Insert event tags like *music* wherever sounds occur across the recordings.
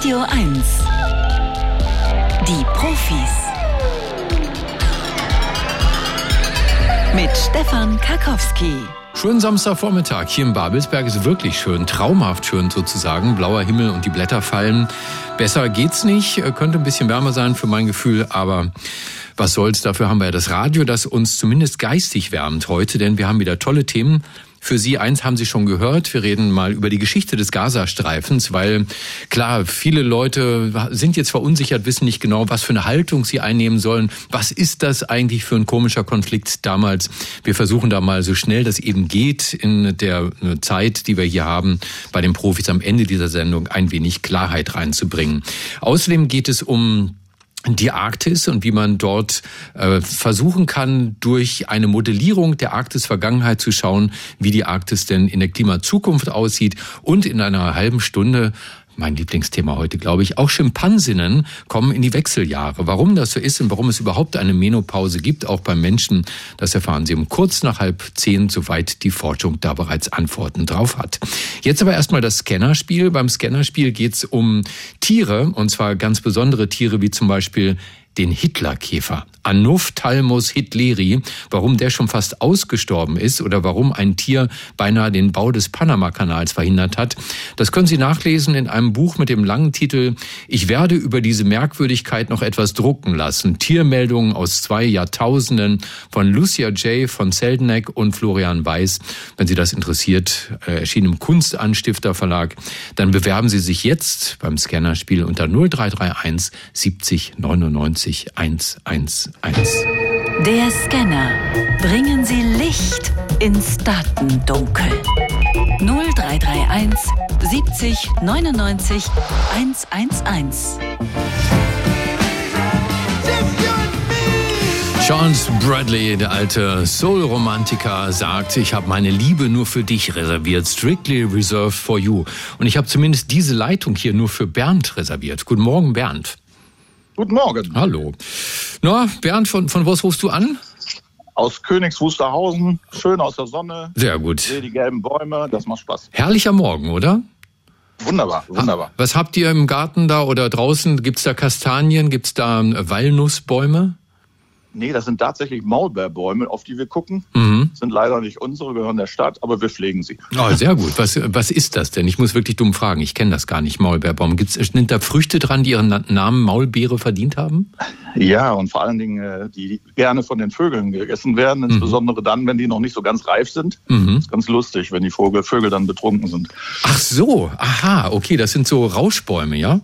Radio 1. Die Profis. Mit Stefan Karkowski. Schönen Samstagvormittag hier in Babelsberg ist wirklich schön, traumhaft schön sozusagen. Blauer Himmel und die Blätter fallen. Besser geht's nicht, könnte ein bisschen wärmer sein für mein Gefühl, aber was soll's, dafür haben wir ja das Radio, das uns zumindest geistig wärmt heute, denn wir haben wieder tolle Themen für Sie eins haben Sie schon gehört. Wir reden mal über die Geschichte des Gazastreifens, weil klar, viele Leute sind jetzt verunsichert, wissen nicht genau, was für eine Haltung sie einnehmen sollen. Was ist das eigentlich für ein komischer Konflikt damals? Wir versuchen da mal so schnell das eben geht in der Zeit, die wir hier haben, bei den Profis am Ende dieser Sendung ein wenig Klarheit reinzubringen. Außerdem geht es um die Arktis und wie man dort äh, versuchen kann, durch eine Modellierung der Arktis-Vergangenheit zu schauen, wie die Arktis denn in der Klimazukunft aussieht. Und in einer halben Stunde mein Lieblingsthema heute, glaube ich. Auch Schimpansinnen kommen in die Wechseljahre. Warum das so ist und warum es überhaupt eine Menopause gibt, auch beim Menschen, das erfahren Sie um kurz nach halb zehn, soweit die Forschung da bereits Antworten drauf hat. Jetzt aber erstmal das Scannerspiel. Beim Scannerspiel geht es um Tiere, und zwar ganz besondere Tiere, wie zum Beispiel den Hitlerkäfer. Anophthalmus hitleri, warum der schon fast ausgestorben ist oder warum ein Tier beinahe den Bau des Panamakanals verhindert hat, das können Sie nachlesen in einem Buch mit dem langen Titel Ich werde über diese Merkwürdigkeit noch etwas drucken lassen. Tiermeldungen aus zwei Jahrtausenden von Lucia J. von Seldeneck und Florian Weiß. Wenn Sie das interessiert, äh, erschien im Kunstanstifter Verlag, dann bewerben Sie sich jetzt beim Scannerspiel unter 0331 70 99 111. 1. Der Scanner. Bringen Sie Licht ins Datendunkel. 0331 70 99 111. Charles Bradley, der alte Soul-Romantiker, sagt, ich habe meine Liebe nur für dich reserviert, strictly reserved for you. Und ich habe zumindest diese Leitung hier nur für Bernd reserviert. Guten Morgen, Bernd. Guten Morgen. Hallo. Na, Bernd, von, von was rufst du an? Aus Königs Wusterhausen, schön aus der Sonne. Sehr gut. Sehe die gelben Bäume, das macht Spaß. Herrlicher Morgen, oder? Wunderbar, wunderbar. Was habt ihr im Garten da oder draußen? Gibt's da Kastanien? Gibt's da Walnussbäume? Nee, das sind tatsächlich Maulbeerbäume, auf die wir gucken. Mhm. Sind leider nicht unsere, gehören der Stadt, aber wir pflegen sie. Oh, sehr gut. Was, was ist das denn? Ich muss wirklich dumm fragen. Ich kenne das gar nicht, Maulbeerbaum. Gibt's, sind da Früchte dran, die ihren Namen Maulbeere verdient haben? Ja, und vor allen Dingen, äh, die gerne von den Vögeln gegessen werden, mhm. insbesondere mhm. dann, wenn die noch nicht so ganz reif sind. Mhm. Das ist ganz lustig, wenn die Vogel, Vögel dann betrunken sind. Ach so, aha, okay, das sind so Rauschbäume, ja?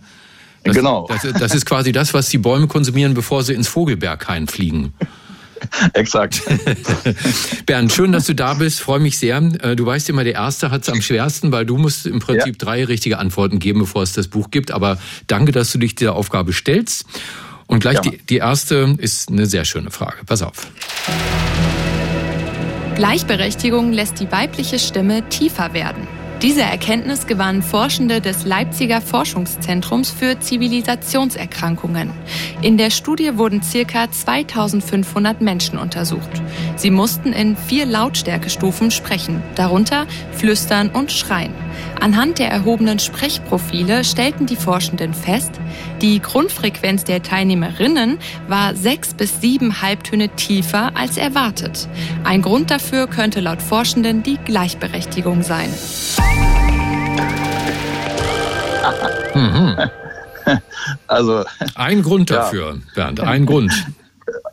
Das, genau. Das, das, ist quasi das, was die Bäume konsumieren, bevor sie ins Vogelberghain fliegen. *laughs* Exakt. *laughs* Bernd, schön, dass du da bist. Freue mich sehr. Äh, du weißt immer, der Erste hat es am schwersten, weil du musst im Prinzip ja. drei richtige Antworten geben, bevor es das Buch gibt. Aber danke, dass du dich dieser Aufgabe stellst. Und gleich ja. die, die erste ist eine sehr schöne Frage. Pass auf. Gleichberechtigung lässt die weibliche Stimme tiefer werden. Diese Erkenntnis gewannen Forschende des Leipziger Forschungszentrums für Zivilisationserkrankungen. In der Studie wurden circa 2500 Menschen untersucht. Sie mussten in vier Lautstärkestufen sprechen, darunter flüstern und schreien. Anhand der erhobenen Sprechprofile stellten die Forschenden fest, die Grundfrequenz der Teilnehmerinnen war sechs bis sieben Halbtöne tiefer als erwartet. Ein Grund dafür könnte laut Forschenden die Gleichberechtigung sein. Mhm. *laughs* Also ein Grund dafür, ja. Bernd, ein Grund.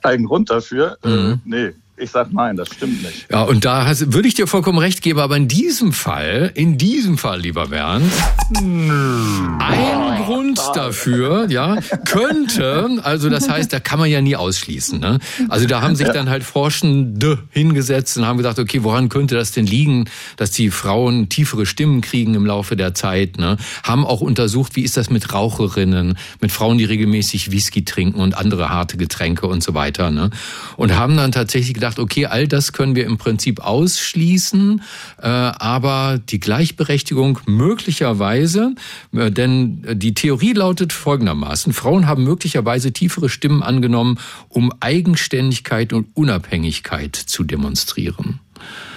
Ein Grund dafür? Äh, mhm. Äh, nee, ich sag nein, das stimmt nicht. Ja, und da hast, würde ich dir vollkommen recht geben, aber in diesem Fall, in diesem Fall, lieber Bernd, ein Grund dafür, ja, könnte, also das heißt, da kann man ja nie ausschließen. Ne? Also da haben sich dann halt Forschende hingesetzt und haben gesagt, okay, woran könnte das denn liegen, dass die Frauen tiefere Stimmen kriegen im Laufe der Zeit? Ne? Haben auch untersucht, wie ist das mit Raucherinnen, mit Frauen, die regelmäßig Whisky trinken und andere harte Getränke und so weiter. Ne? Und haben dann tatsächlich gedacht, okay, all das können wir im Prinzip ausschließen, äh, aber die Gleichberechtigung möglicherweise, äh, denn die Theorie lautet folgendermaßen, Frauen haben möglicherweise tiefere Stimmen angenommen, um Eigenständigkeit und Unabhängigkeit zu demonstrieren.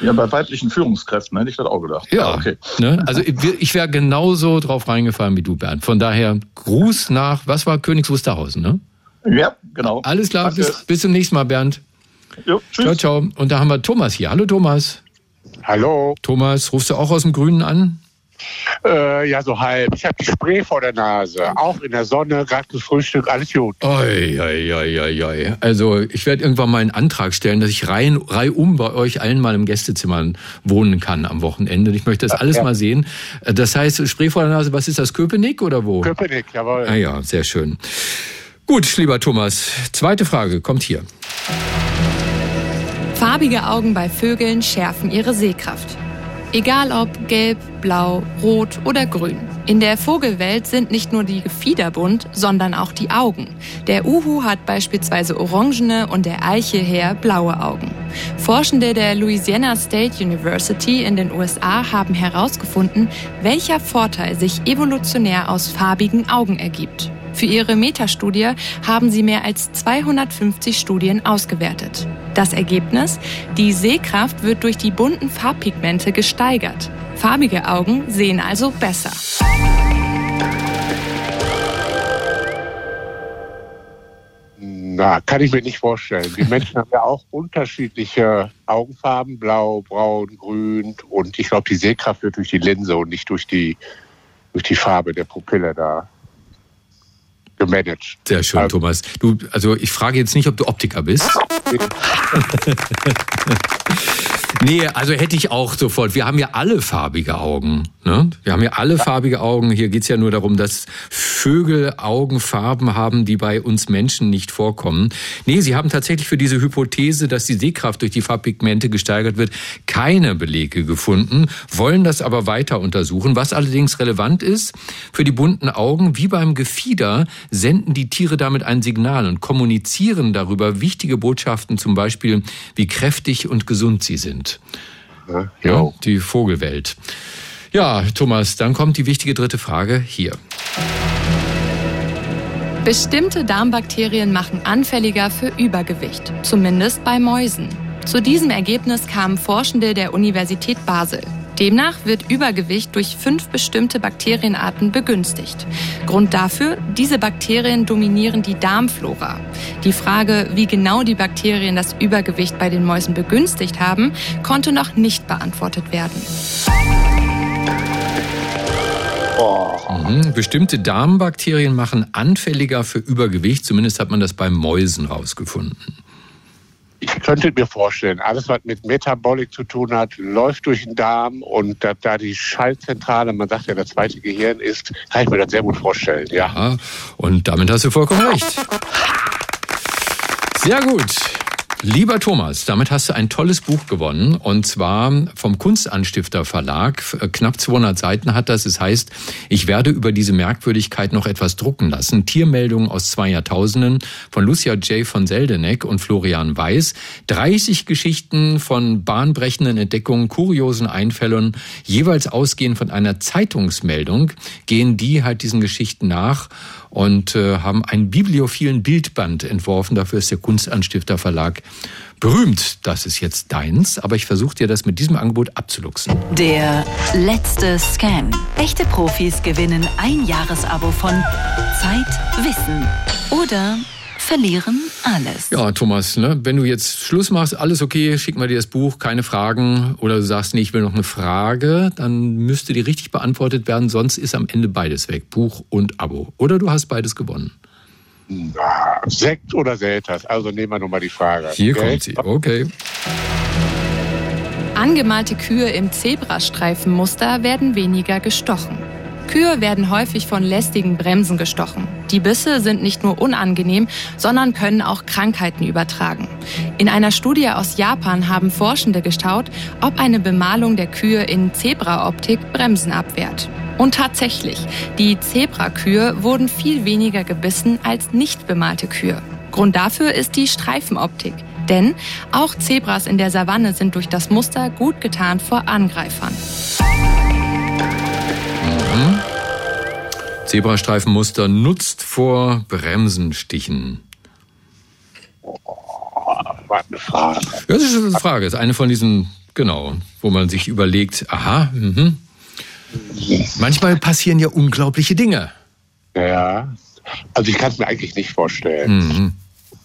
Ja, bei weiblichen Führungskräften hätte ich das auch gedacht. Ja, okay. Ne? Also ich, ich wäre genauso drauf reingefallen wie du, Bernd. Von daher Gruß nach, was war Königs Wusterhausen, ne? Ja, genau. Alles klar, bis, bis zum nächsten Mal, Bernd. Jo, tschüss. Ciao, ciao. Und da haben wir Thomas hier. Hallo, Thomas. Hallo. Thomas, rufst du auch aus dem Grünen an? Äh, ja, so halb. Ich habe die Spray vor der Nase. Auch in der Sonne, gerade gefrühstückt, alles gut. Oi, oi, oi, oi, oi. Also ich werde irgendwann mal einen Antrag stellen, dass ich rein, reihum bei euch allen mal im Gästezimmer wohnen kann am Wochenende. Ich möchte das alles ja. mal sehen. Das heißt, Spray vor der Nase, was ist das, Köpenick oder wo? Köpenick, jawohl. Ah ja, sehr schön. Gut, lieber Thomas, zweite Frage kommt hier. Farbige Augen bei Vögeln schärfen ihre Sehkraft. Egal ob gelb, blau, rot oder grün. In der Vogelwelt sind nicht nur die Gefieder bunt, sondern auch die Augen. Der Uhu hat beispielsweise orangene und der Eichelherr blaue Augen. Forschende der Louisiana State University in den USA haben herausgefunden, welcher Vorteil sich evolutionär aus farbigen Augen ergibt. Für ihre Metastudie haben sie mehr als 250 Studien ausgewertet. Das Ergebnis? Die Sehkraft wird durch die bunten Farbpigmente gesteigert. Farbige Augen sehen also besser. Na, kann ich mir nicht vorstellen. Die Menschen *laughs* haben ja auch unterschiedliche Augenfarben, blau, braun, grün. Und ich glaube, die Sehkraft wird durch die Linse und nicht durch die, durch die Farbe der Pupille da gemanagt. Sehr schön, also, Thomas. Du, also ich frage jetzt nicht, ob du Optiker bist. *laughs* Nee, also hätte ich auch sofort. Wir haben ja alle farbige Augen. Ne? Wir haben ja alle farbige Augen. Hier geht's ja nur darum, dass Vögel Augenfarben haben, die bei uns Menschen nicht vorkommen. Nee, sie haben tatsächlich für diese Hypothese, dass die Sehkraft durch die Farbpigmente gesteigert wird, keine Belege gefunden, wollen das aber weiter untersuchen. Was allerdings relevant ist, für die bunten Augen, wie beim Gefieder, senden die Tiere damit ein Signal und kommunizieren darüber wichtige Botschaften, zum Beispiel, wie kräftig und gesund sie sind. Ja, ja, die Vogelwelt. Ja, Thomas, dann kommt die wichtige dritte Frage hier. Bestimmte Darmbakterien machen anfälliger für Übergewicht, zumindest bei Mäusen. Zu diesem Ergebnis kamen Forschende der Universität Basel. Demnach wird Übergewicht durch fünf bestimmte Bakterienarten begünstigt. Grund dafür, diese Bakterien dominieren die Darmflora. Die Frage, wie genau die Bakterien das Übergewicht bei den Mäusen begünstigt haben, konnte noch nicht beantwortet werden. Mhm. Bestimmte Darmbakterien machen anfälliger für Übergewicht. Zumindest hat man das bei Mäusen rausgefunden ich könnte mir vorstellen, alles, was mit Metabolik zu tun hat, läuft durch den Darm und da, da die Schaltzentrale, man sagt ja, das zweite Gehirn ist, kann ich mir das sehr gut vorstellen, ja. ja und damit hast du vollkommen recht. Sehr gut. Lieber Thomas, damit hast du ein tolles Buch gewonnen und zwar vom Kunstanstifter Verlag. Knapp 200 Seiten hat das. Es heißt, ich werde über diese Merkwürdigkeit noch etwas drucken lassen. Tiermeldungen aus zwei Jahrtausenden von Lucia J. von Seldeneck und Florian Weiß. 30 Geschichten von bahnbrechenden Entdeckungen, kuriosen Einfällen, jeweils ausgehend von einer Zeitungsmeldung, gehen die halt diesen Geschichten nach und äh, haben einen bibliophilen Bildband entworfen. Dafür ist der Kunstanstifter Verlag berühmt. Das ist jetzt deins, aber ich versuche dir das mit diesem Angebot abzuluxen. Der letzte Scan. Echte Profis gewinnen ein Jahresabo von Zeit, Wissen oder verlieren alles. Ja, Thomas, ne, wenn du jetzt Schluss machst, alles okay, schick mal dir das Buch, keine Fragen, oder du sagst, nee, ich will noch eine Frage, dann müsste die richtig beantwortet werden, sonst ist am Ende beides weg, Buch und Abo. Oder du hast beides gewonnen. Na, Sekt oder Selters, also nehmen wir nochmal die Frage. Hier okay? kommt sie, okay. Angemalte Kühe im Zebrastreifenmuster werden weniger gestochen. Kühe werden häufig von lästigen Bremsen gestochen. Die Bisse sind nicht nur unangenehm, sondern können auch Krankheiten übertragen. In einer Studie aus Japan haben Forschende geschaut, ob eine Bemalung der Kühe in Zebraoptik Bremsen abwehrt. Und tatsächlich, die Zebrakühe wurden viel weniger gebissen als nicht bemalte Kühe. Grund dafür ist die Streifenoptik. Denn auch Zebras in der Savanne sind durch das Muster gut getarnt vor Angreifern. Mhm. Zebrastreifenmuster nutzt vor Bremsenstichen. Oh, was eine Frage. Das ist eine Frage. Das ist eine von diesen genau, wo man sich überlegt, aha, mh. manchmal passieren ja unglaubliche Dinge. Ja, also ich kann es mir eigentlich nicht vorstellen. Mhm.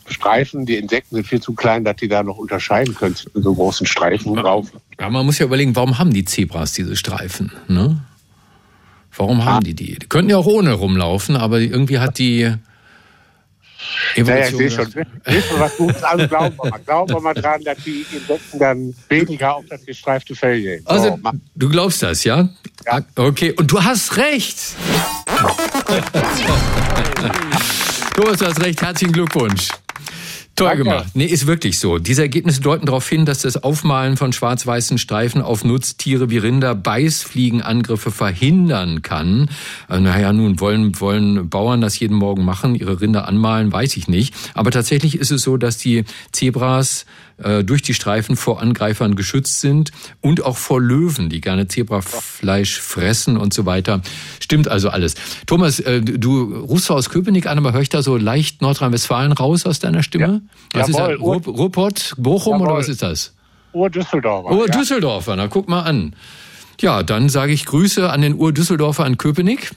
Streifen, die Insekten sind viel zu klein, dass die da noch unterscheiden können so großen Streifen drauf. Ja, man muss ja überlegen, warum haben die Zebras diese Streifen? Ne? Warum haben die die? Die könnten ja auch ohne rumlaufen, aber irgendwie hat die Evolution. Naja, ich sehe schon. Wissen was Gutes an, glauben wir mal. Glauben wir mal dran, dass die Insekten dann weniger auf das gestreifte Fell gehen. Also, du glaubst das, ja? Ja. Okay, und du hast recht. *laughs* Thomas, du hast recht. Herzlichen Glückwunsch. Toll gemacht. Nee, ist wirklich so. Diese Ergebnisse deuten darauf hin, dass das Aufmalen von schwarz-weißen Streifen auf Nutztiere wie Rinder Beißfliegenangriffe verhindern kann. Äh, naja, nun wollen, wollen Bauern das jeden Morgen machen, ihre Rinder anmalen, weiß ich nicht. Aber tatsächlich ist es so, dass die Zebras äh, durch die Streifen vor Angreifern geschützt sind und auch vor Löwen, die gerne Zebrafleisch fressen und so weiter. Stimmt also alles. Thomas, äh, du rufst aus Köpenick an, aber höre ich da so leicht Nordrhein-Westfalen raus aus deiner Stimme? Ja. Was Jawohl, ist das? Ruhrpott, Bochum Jawohl. oder was ist das? Ur-Düsseldorfer. Ur-Düsseldorfer, na guck mal an. Ja, dann sage ich Grüße an den Ur-Düsseldorfer an Köpenick.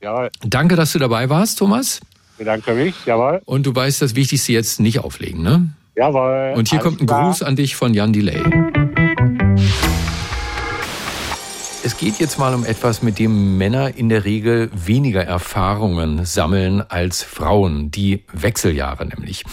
Jawohl. Danke, dass du dabei warst, Thomas. Ich bedanke mich, jawohl. Und du weißt das Wichtigste jetzt nicht auflegen, ne? Jawohl. Und hier kommt ein klar. Gruß an dich von Jan Delay. Es geht jetzt mal um etwas, mit dem Männer in der Regel weniger Erfahrungen sammeln als Frauen, die Wechseljahre nämlich.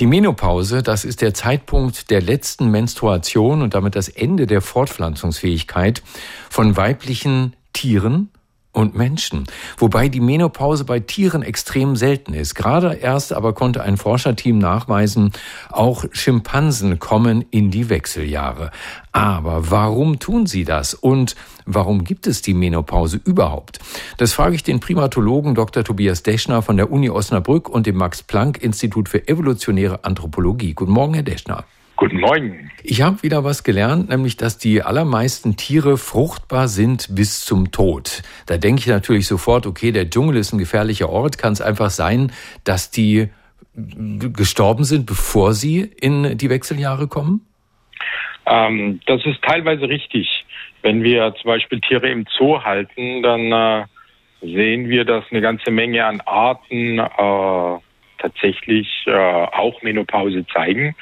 Die Menopause, das ist der Zeitpunkt der letzten Menstruation und damit das Ende der Fortpflanzungsfähigkeit von weiblichen Tieren und Menschen. Wobei die Menopause bei Tieren extrem selten ist. Gerade erst aber konnte ein Forscherteam nachweisen, auch Schimpansen kommen in die Wechseljahre. Aber warum tun sie das? Und warum gibt es die Menopause überhaupt? Das frage ich den Primatologen Dr. Tobias Deschner von der Uni Osnabrück und dem Max-Planck-Institut für evolutionäre Anthropologie. Guten Morgen, Herr Deschner. Guten Morgen. Ich habe wieder was gelernt, nämlich dass die allermeisten Tiere fruchtbar sind bis zum Tod. Da denke ich natürlich sofort, okay, der Dschungel ist ein gefährlicher Ort. Kann es einfach sein, dass die gestorben sind, bevor sie in die Wechseljahre kommen? Ähm, das ist teilweise richtig. Wenn wir zum Beispiel Tiere im Zoo halten, dann äh, sehen wir, dass eine ganze Menge an Arten äh, tatsächlich äh, auch Menopause zeigen.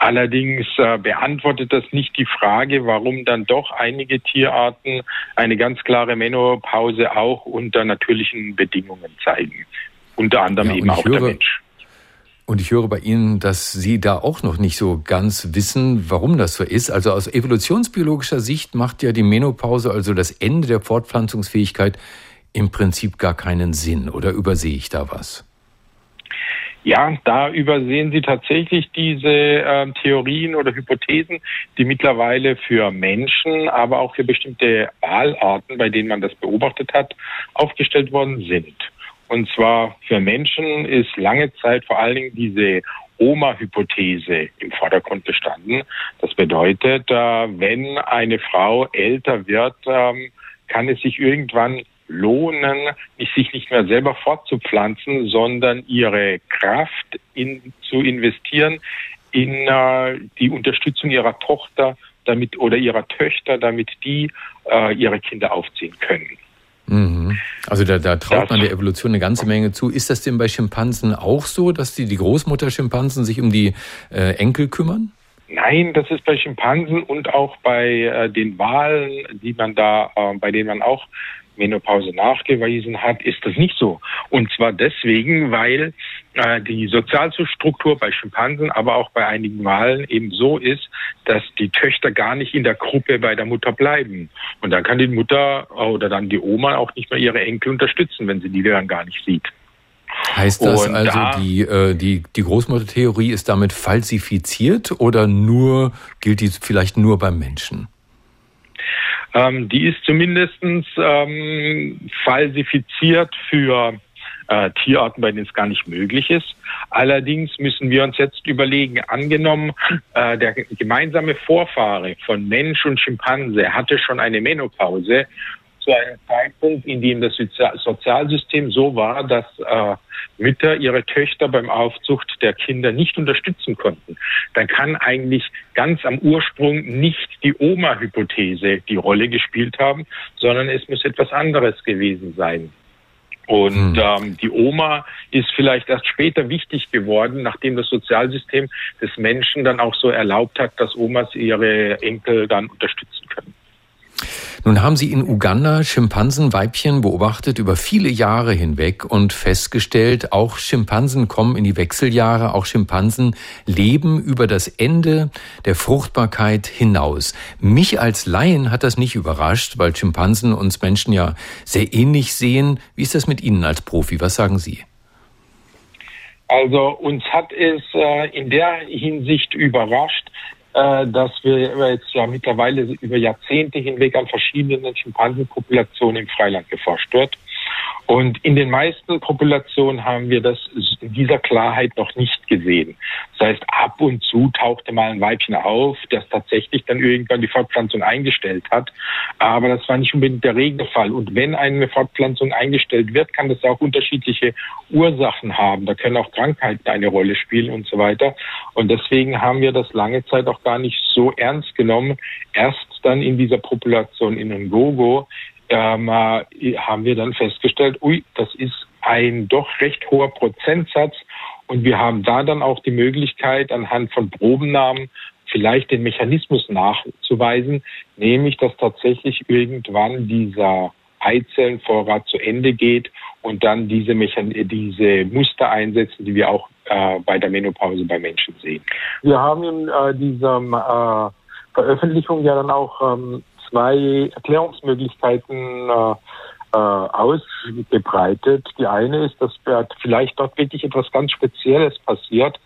Allerdings äh, beantwortet das nicht die Frage, warum dann doch einige Tierarten eine ganz klare Menopause auch unter natürlichen Bedingungen zeigen. Unter anderem ja, eben auch höre, der Mensch. Und ich höre bei Ihnen, dass Sie da auch noch nicht so ganz wissen, warum das so ist. Also aus evolutionsbiologischer Sicht macht ja die Menopause, also das Ende der Fortpflanzungsfähigkeit, im Prinzip gar keinen Sinn. Oder übersehe ich da was? Ja, da übersehen Sie tatsächlich diese äh, Theorien oder Hypothesen, die mittlerweile für Menschen, aber auch für bestimmte Wahlarten, bei denen man das beobachtet hat, aufgestellt worden sind. Und zwar für Menschen ist lange Zeit vor allen Dingen diese Oma-Hypothese im Vordergrund gestanden. Das bedeutet, äh, wenn eine Frau älter wird, ähm, kann es sich irgendwann lohnen, sich nicht mehr selber fortzupflanzen, sondern ihre Kraft in, zu investieren in äh, die Unterstützung ihrer Tochter damit oder ihrer Töchter, damit die äh, ihre Kinder aufziehen können. Mhm. Also da, da traut das, man der Evolution eine ganze Menge zu. Ist das denn bei Schimpansen auch so, dass die, die Großmutter-Schimpansen sich um die äh, Enkel kümmern? Nein, das ist bei Schimpansen und auch bei äh, den Walen, die man da, äh, bei denen man auch Menopause nachgewiesen hat, ist das nicht so. Und zwar deswegen, weil äh, die Sozialstruktur bei Schimpansen, aber auch bei einigen Walen eben so ist, dass die Töchter gar nicht in der Gruppe bei der Mutter bleiben. Und dann kann die Mutter oder dann die Oma auch nicht mehr ihre Enkel unterstützen, wenn sie die dann gar nicht sieht. Heißt das und also, da, die, äh, die, die Großmuttertheorie ist damit falsifiziert oder nur gilt die vielleicht nur beim Menschen? Ähm, die ist zumindest ähm, falsifiziert für äh, Tierarten, bei denen es gar nicht möglich ist. Allerdings müssen wir uns jetzt überlegen, angenommen, äh, der gemeinsame Vorfahre von Mensch und Schimpanse hatte schon eine Menopause zu einem Zeitpunkt, in dem das Sozialsystem so war, dass äh, Mütter ihre Töchter beim Aufzucht der Kinder nicht unterstützen konnten, dann kann eigentlich ganz am Ursprung nicht die Oma-Hypothese die Rolle gespielt haben, sondern es muss etwas anderes gewesen sein. Und hm. ähm, die Oma ist vielleicht erst später wichtig geworden, nachdem das Sozialsystem des Menschen dann auch so erlaubt hat, dass Omas ihre Enkel dann unterstützen. Nun haben Sie in Uganda Schimpansenweibchen beobachtet über viele Jahre hinweg und festgestellt, auch Schimpansen kommen in die Wechseljahre, auch Schimpansen leben über das Ende der Fruchtbarkeit hinaus. Mich als Laien hat das nicht überrascht, weil Schimpansen uns Menschen ja sehr ähnlich sehen. Wie ist das mit Ihnen als Profi? Was sagen Sie? Also uns hat es äh, in der Hinsicht überrascht, dass wir jetzt ja mittlerweile über Jahrzehnte hinweg an verschiedenen Schimpansenpopulationen im Freiland geforscht wird. Und in den meisten Populationen haben wir das in dieser Klarheit noch nicht gesehen. Das heißt, ab und zu tauchte mal ein Weibchen auf, das tatsächlich dann irgendwann die Fortpflanzung eingestellt hat. Aber das war nicht unbedingt der Regelfall. Und wenn eine Fortpflanzung eingestellt wird, kann das auch unterschiedliche Ursachen haben. Da können auch Krankheiten eine Rolle spielen und so weiter. Und deswegen haben wir das lange Zeit auch gar nicht so ernst genommen. Erst dann in dieser Population in Ngogo ähm, äh, haben wir dann festgestellt, ui, das ist ein doch recht hoher Prozentsatz. Und wir haben da dann auch die Möglichkeit, anhand von Probennahmen vielleicht den Mechanismus nachzuweisen, nämlich dass tatsächlich irgendwann dieser Eizellenvorrat zu Ende geht und dann diese, Mechan diese Muster einsetzen, die wir auch äh, bei der Menopause bei Menschen sehen. Wir haben in äh, dieser äh, Veröffentlichung ja dann auch ähm, zwei Erklärungsmöglichkeiten äh, äh, ausgebreitet. Die eine ist, dass vielleicht dort wirklich etwas ganz Spezielles passiert,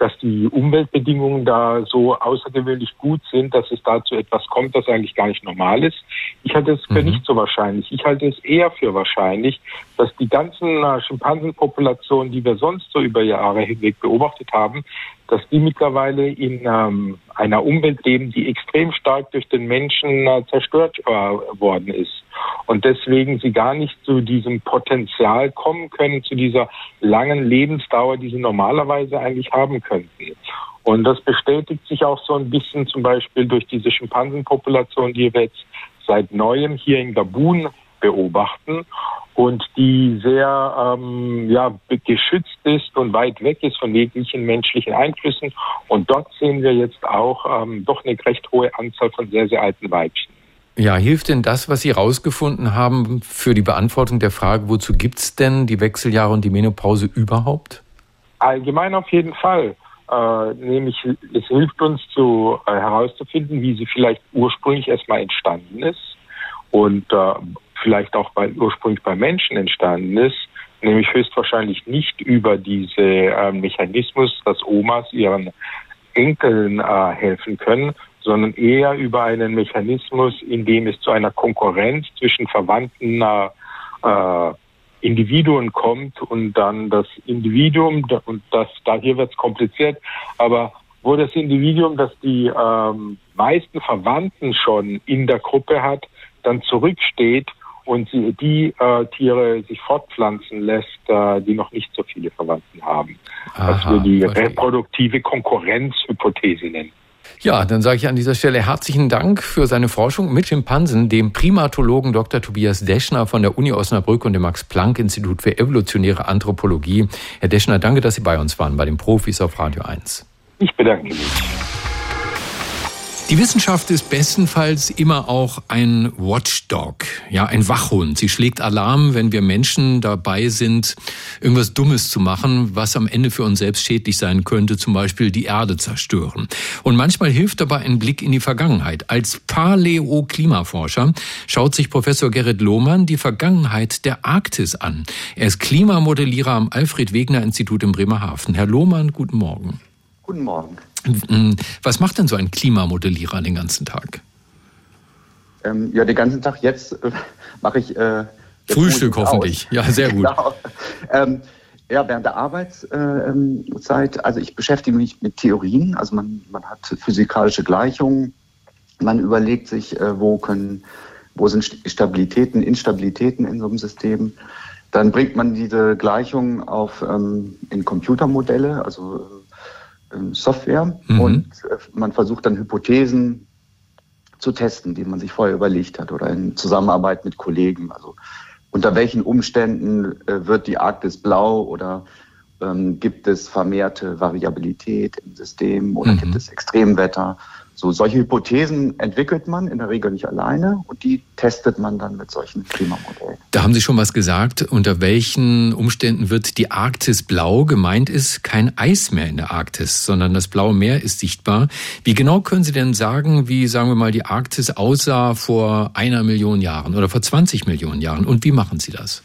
dass die Umweltbedingungen da so außergewöhnlich gut sind, dass es dazu etwas kommt, das eigentlich gar nicht normal ist. Ich halte es für mhm. nicht so wahrscheinlich. Ich halte es eher für wahrscheinlich, dass die ganzen äh, Schimpansenpopulationen, die wir sonst so über Jahre hinweg beobachtet haben, dass die mittlerweile in ähm, einer Umwelt leben, die extrem stark durch den Menschen äh, zerstört äh, worden ist. Und deswegen sie gar nicht zu diesem Potenzial kommen können, zu dieser langen Lebensdauer, die sie normalerweise eigentlich haben könnten. Und das bestätigt sich auch so ein bisschen zum Beispiel durch diese Schimpansenpopulation, die wir jetzt seit neuem hier in Gabun beobachten und die sehr ähm, ja, geschützt ist und weit weg ist von jeglichen menschlichen Einflüssen. Und dort sehen wir jetzt auch ähm, doch eine recht hohe Anzahl von sehr, sehr alten Weibchen. Ja, hilft denn das, was Sie herausgefunden haben, für die Beantwortung der Frage, wozu gibt es denn die Wechseljahre und die Menopause überhaupt? Allgemein auf jeden Fall. Äh, nämlich es hilft uns zu, äh, herauszufinden, wie sie vielleicht ursprünglich erstmal entstanden ist und äh, vielleicht auch bei, ursprünglich bei Menschen entstanden ist, nämlich höchstwahrscheinlich nicht über diese äh, Mechanismus, dass Omas ihren Enkeln äh, helfen können, sondern eher über einen Mechanismus, in dem es zu einer Konkurrenz zwischen verwandten äh, Individuen kommt und dann das Individuum, und das, da hier wird es kompliziert, aber wo das Individuum, das die ähm, meisten Verwandten schon in der Gruppe hat, dann zurücksteht und sie, die äh, Tiere sich fortpflanzen lässt, äh, die noch nicht so viele Verwandten haben. Aha, was wir die reproduktive Konkurrenzhypothese nennen. Ja, dann sage ich an dieser Stelle herzlichen Dank für seine Forschung mit Schimpansen, dem Primatologen Dr. Tobias Deschner von der Uni Osnabrück und dem Max-Planck-Institut für evolutionäre Anthropologie. Herr Deschner, danke, dass Sie bei uns waren, bei den Profis auf Radio 1. Ich bedanke mich. Die Wissenschaft ist bestenfalls immer auch ein Watchdog, ja, ein Wachhund. Sie schlägt Alarm, wenn wir Menschen dabei sind, irgendwas Dummes zu machen, was am Ende für uns selbst schädlich sein könnte, zum Beispiel die Erde zerstören. Und manchmal hilft dabei ein Blick in die Vergangenheit. Als Paleo-Klimaforscher schaut sich Professor Gerrit Lohmann die Vergangenheit der Arktis an. Er ist Klimamodellierer am Alfred-Wegener-Institut in Bremerhaven. Herr Lohmann, guten Morgen. Guten Morgen. Hm, was macht denn so ein Klimamodellierer den ganzen Tag? Ähm, ja, den ganzen Tag jetzt äh, mache ich. Äh, Frühstück hoffentlich. Aus. Ja, sehr *laughs* gut. genau. ähm, ja, während der Arbeitszeit, also ich beschäftige mich mit Theorien, also man, man hat physikalische Gleichungen, man überlegt sich, äh, wo können, wo sind Stabilitäten, Instabilitäten in so einem System, Dann bringt man diese Gleichung auf, ähm, in Computermodelle, also ähm, Software, mhm. und äh, man versucht dann Hypothesen zu testen, die man sich vorher überlegt hat oder in Zusammenarbeit mit Kollegen. Also unter welchen Umständen äh, wird die Arktis blau oder ähm, gibt es vermehrte Variabilität im System oder mhm. gibt es Extremwetter? So, solche Hypothesen entwickelt man in der Regel nicht alleine und die testet man dann mit solchen Klimamodellen. Da haben Sie schon was gesagt. Unter welchen Umständen wird die Arktis blau? Gemeint ist kein Eis mehr in der Arktis, sondern das blaue Meer ist sichtbar. Wie genau können Sie denn sagen, wie, sagen wir mal, die Arktis aussah vor einer Million Jahren oder vor 20 Millionen Jahren? Und wie machen Sie das?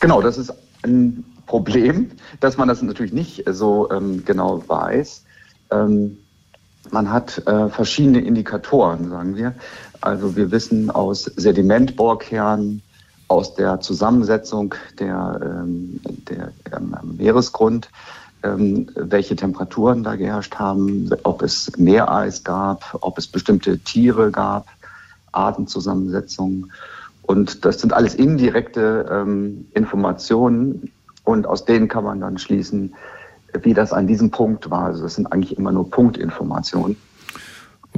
Genau, das ist ein Problem, dass man das natürlich nicht so ähm, genau weiß. Ähm, man hat äh, verschiedene Indikatoren, sagen wir. Also wir wissen aus Sedimentbohrkernen, aus der Zusammensetzung der, ähm, der ähm, Meeresgrund, ähm, welche Temperaturen da geherrscht haben, ob es Meereis gab, ob es bestimmte Tiere gab, Artenzusammensetzungen. Und das sind alles indirekte ähm, Informationen und aus denen kann man dann schließen, wie das an diesem Punkt war. Also das sind eigentlich immer nur Punktinformationen.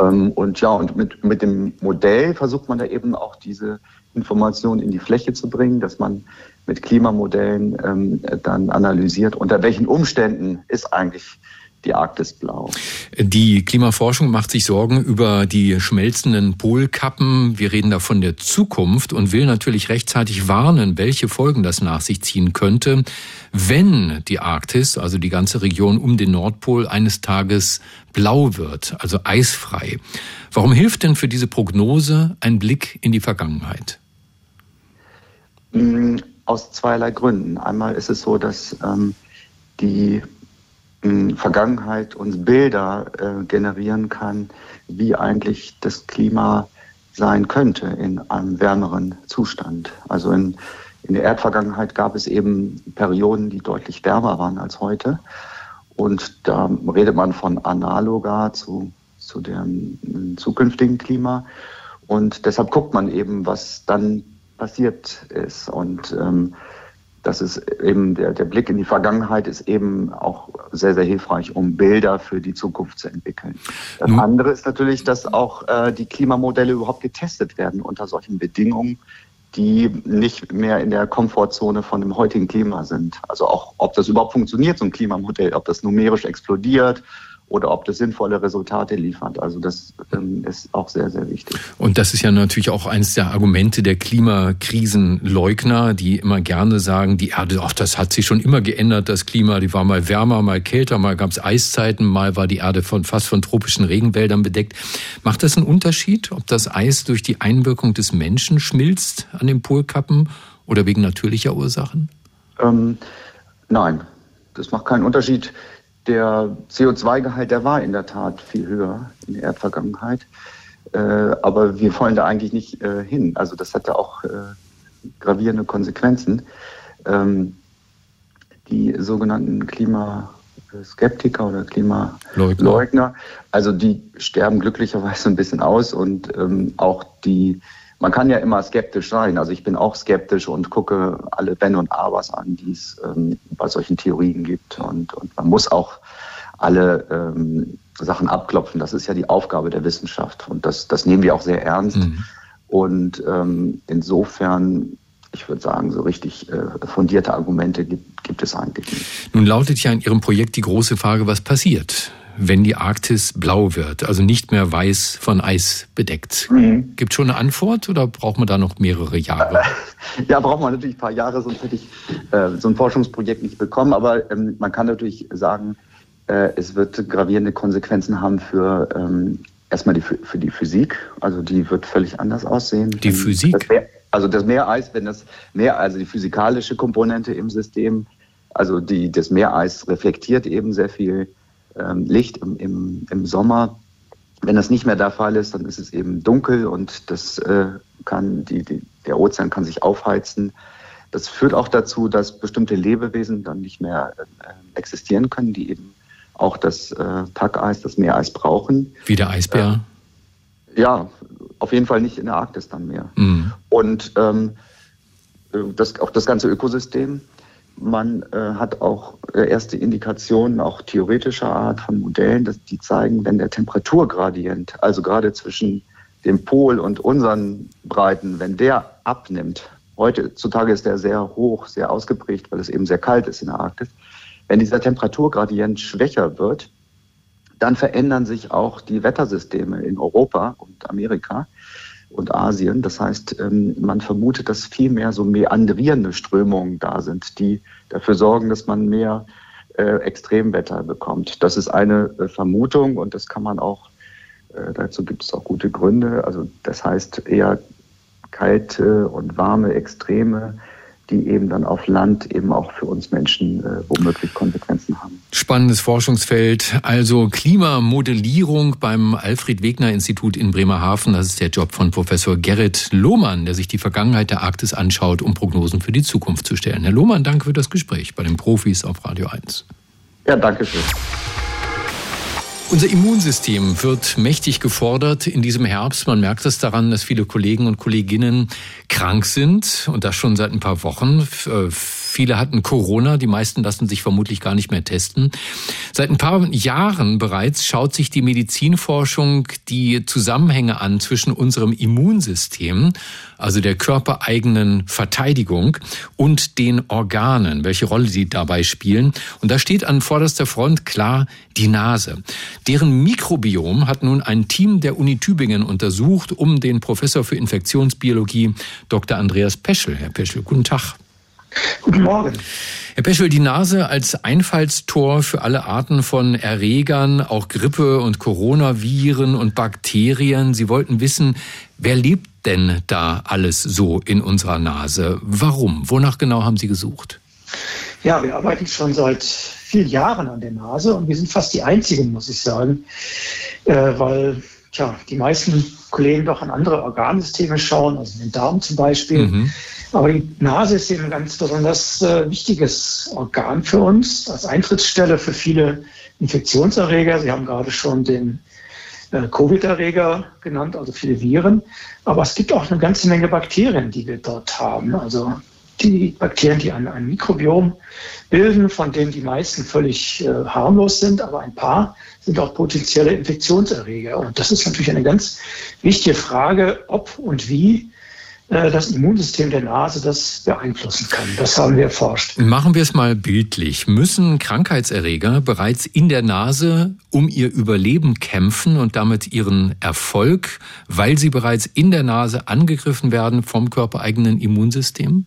Ähm, und ja, und mit, mit dem Modell versucht man da eben auch diese Informationen in die Fläche zu bringen, dass man mit Klimamodellen ähm, dann analysiert, unter welchen Umständen ist eigentlich die Arktis blau. Die Klimaforschung macht sich Sorgen über die schmelzenden Polkappen. Wir reden da von der Zukunft und will natürlich rechtzeitig warnen, welche Folgen das nach sich ziehen könnte, wenn die Arktis, also die ganze Region um den Nordpol, eines Tages blau wird, also eisfrei. Warum hilft denn für diese Prognose ein Blick in die Vergangenheit? Mm, aus zweierlei Gründen. Einmal ist es so, dass ähm, die Vergangenheit uns Bilder äh, generieren kann, wie eigentlich das Klima sein könnte in einem wärmeren Zustand. Also in, in der Erdvergangenheit gab es eben Perioden, die deutlich wärmer waren als heute. Und da redet man von analoger zu, zu dem zukünftigen Klima. Und deshalb guckt man eben, was dann passiert ist. Und ähm, das ist eben der, der Blick in die Vergangenheit ist eben auch sehr, sehr hilfreich, um Bilder für die Zukunft zu entwickeln. Das mhm. andere ist natürlich, dass auch äh, die Klimamodelle überhaupt getestet werden unter solchen Bedingungen, die nicht mehr in der Komfortzone von dem heutigen Klima sind. Also auch, ob das überhaupt funktioniert, so ein Klimamodell, ob das numerisch explodiert oder ob das sinnvolle Resultate liefert. Also das ähm, ist auch sehr, sehr wichtig. Und das ist ja natürlich auch eines der Argumente der Klimakrisenleugner, die immer gerne sagen, die Erde, ach, das hat sich schon immer geändert, das Klima, die war mal wärmer, mal kälter, mal gab es Eiszeiten, mal war die Erde von, fast von tropischen Regenwäldern bedeckt. Macht das einen Unterschied, ob das Eis durch die Einwirkung des Menschen schmilzt an den Polkappen oder wegen natürlicher Ursachen? Ähm, nein, das macht keinen Unterschied der CO2-Gehalt, der war in der Tat viel höher in der Erdvergangenheit. Äh, aber wir wollen da eigentlich nicht äh, hin. Also das hatte auch äh, gravierende Konsequenzen. Ähm, die sogenannten Klimaskeptiker oder Klimaleugner, also die sterben glücklicherweise ein bisschen aus und ähm, auch die man kann ja immer skeptisch sein. Also ich bin auch skeptisch und gucke alle Wenn und Abers an, die es ähm, bei solchen Theorien gibt. Und, und man muss auch alle ähm, Sachen abklopfen. Das ist ja die Aufgabe der Wissenschaft. Und das, das nehmen wir auch sehr ernst. Mhm. Und ähm, insofern ich würde sagen, so richtig äh, fundierte Argumente gibt, gibt es eigentlich nicht. Nun lautet ja in Ihrem Projekt die große Frage, was passiert, wenn die Arktis blau wird, also nicht mehr weiß von Eis bedeckt. Mhm. Gibt schon eine Antwort oder braucht man da noch mehrere Jahre? *laughs* Ja, braucht man natürlich ein paar Jahre, sonst hätte ich äh, so ein Forschungsprojekt nicht bekommen. Aber ähm, man kann natürlich sagen, äh, es wird gravierende Konsequenzen haben für ähm, erstmal die, für die Physik. Also die wird völlig anders aussehen. Die Physik? Das Meer, also das Meereis, wenn das Meer, also die physikalische Komponente im System, also die, das Meereis reflektiert eben sehr viel Licht im, im, im Sommer. Wenn das nicht mehr der Fall ist, dann ist es eben dunkel und das äh, kann die, die, der Ozean kann sich aufheizen. Das führt auch dazu, dass bestimmte Lebewesen dann nicht mehr äh, existieren können, die eben auch das äh, Tackeis, das Meereis brauchen. Wie der Eisbär? Äh, ja, auf jeden Fall nicht in der Arktis dann mehr. Mhm. Und ähm, äh, das, auch das ganze Ökosystem. Man äh, hat auch äh, erste Indikationen, auch theoretischer Art von Modellen, dass die zeigen, wenn der Temperaturgradient, also gerade zwischen dem Pol und unseren Breiten, wenn der abnimmt, heutzutage ist der sehr hoch, sehr ausgeprägt, weil es eben sehr kalt ist in der Arktis. Wenn dieser Temperaturgradient schwächer wird, dann verändern sich auch die Wettersysteme in Europa und Amerika und Asien. Das heißt, ähm, man vermutet, dass viel mehr so meandrierende Strömungen da sind, die dafür sorgen, dass man mehr äh, Extremwetter bekommt. Das ist eine äh, Vermutung und das kann man auch, äh, dazu gibt es auch gute Gründe. Also das heißt eher kalte und warme Extreme die eben dann auf Land eben auch für uns Menschen äh, womöglich Konsequenzen haben. Spannendes Forschungsfeld. Also Klimamodellierung beim Alfred Wegener Institut in Bremerhaven. Das ist der Job von Professor Gerrit Lohmann, der sich die Vergangenheit der Arktis anschaut, um Prognosen für die Zukunft zu stellen. Herr Lohmann, danke für das Gespräch bei den Profis auf Radio 1. Ja, danke schön. Unser Immunsystem wird mächtig gefordert in diesem Herbst. Man merkt es daran, dass viele Kollegen und Kolleginnen krank sind und das schon seit ein paar Wochen. Viele hatten Corona, die meisten lassen sich vermutlich gar nicht mehr testen. Seit ein paar Jahren bereits schaut sich die Medizinforschung die Zusammenhänge an zwischen unserem Immunsystem, also der körpereigenen Verteidigung und den Organen, welche Rolle sie dabei spielen. Und da steht an vorderster Front klar die Nase. Deren Mikrobiom hat nun ein Team der Uni Tübingen untersucht, um den Professor für Infektionsbiologie Dr. Andreas Peschel. Herr Peschel, guten Tag. Guten Morgen. Herr Peschel, die Nase als Einfallstor für alle Arten von Erregern, auch Grippe und Coronaviren und Bakterien. Sie wollten wissen, wer lebt denn da alles so in unserer Nase? Warum? Wonach genau haben Sie gesucht? Ja, wir arbeiten schon seit vielen Jahren an der Nase und wir sind fast die Einzigen, muss ich sagen, äh, weil tja, die meisten Kollegen doch an andere Organsysteme schauen, also den Darm zum Beispiel. Mhm. Aber die Nase ist eben ein ganz besonders äh, wichtiges Organ für uns, als Eintrittsstelle für viele Infektionserreger. Sie haben gerade schon den äh, Covid-Erreger genannt, also viele Viren. Aber es gibt auch eine ganze Menge Bakterien, die wir dort haben. Also die Bakterien, die ein, ein Mikrobiom bilden, von denen die meisten völlig äh, harmlos sind, aber ein paar sind auch potenzielle Infektionserreger. Und das ist natürlich eine ganz wichtige Frage, ob und wie äh, das Immunsystem der Nase das beeinflussen kann. Das haben wir erforscht. Machen wir es mal bildlich. Müssen Krankheitserreger bereits in der Nase um ihr Überleben kämpfen und damit ihren Erfolg, weil sie bereits in der Nase angegriffen werden vom körpereigenen Immunsystem?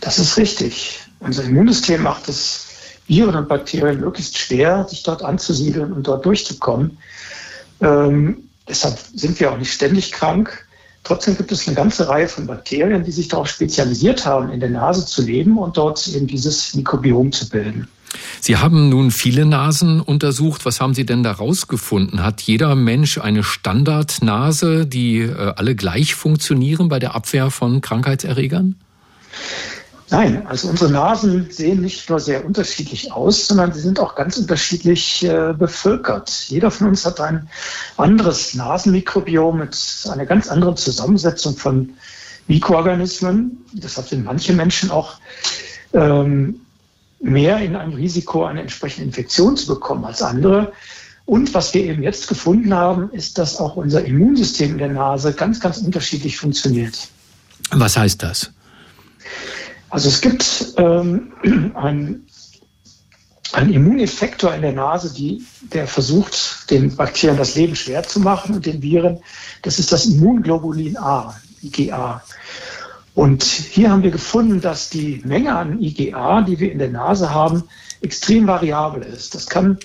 Das ist richtig. Unser Immunsystem macht es Viren und Bakterien möglichst schwer, sich dort anzusiedeln und dort durchzukommen. Ähm, deshalb sind wir auch nicht ständig krank. Trotzdem gibt es eine ganze Reihe von Bakterien, die sich darauf spezialisiert haben, in der Nase zu leben und dort eben dieses Mikrobiom zu bilden. Sie haben nun viele Nasen untersucht. Was haben Sie denn da rausgefunden? Hat jeder Mensch eine Standardnase, die äh, alle gleich funktionieren bei der Abwehr von Krankheitserregern? Nein, also unsere Nasen sehen nicht nur sehr unterschiedlich aus, sondern sie sind auch ganz unterschiedlich äh, bevölkert. Jeder von uns hat ein anderes Nasenmikrobiom mit einer ganz anderen Zusammensetzung von Mikroorganismen. Deshalb sind manche Menschen auch ähm, mehr in einem Risiko, eine entsprechende Infektion zu bekommen als andere. Und was wir eben jetzt gefunden haben, ist, dass auch unser Immunsystem in der Nase ganz, ganz unterschiedlich funktioniert. Was heißt das? Also es gibt ähm, *clears throat* einen, einen Immuneffektor in der Nase, die, der versucht, den Bakterien das Leben schwer zu machen und den Viren. Das ist das Immunglobulin A, IgA. Und hier haben wir gefunden, dass die Menge an IgA, die wir in der Nase haben, extrem variabel ist. Das kann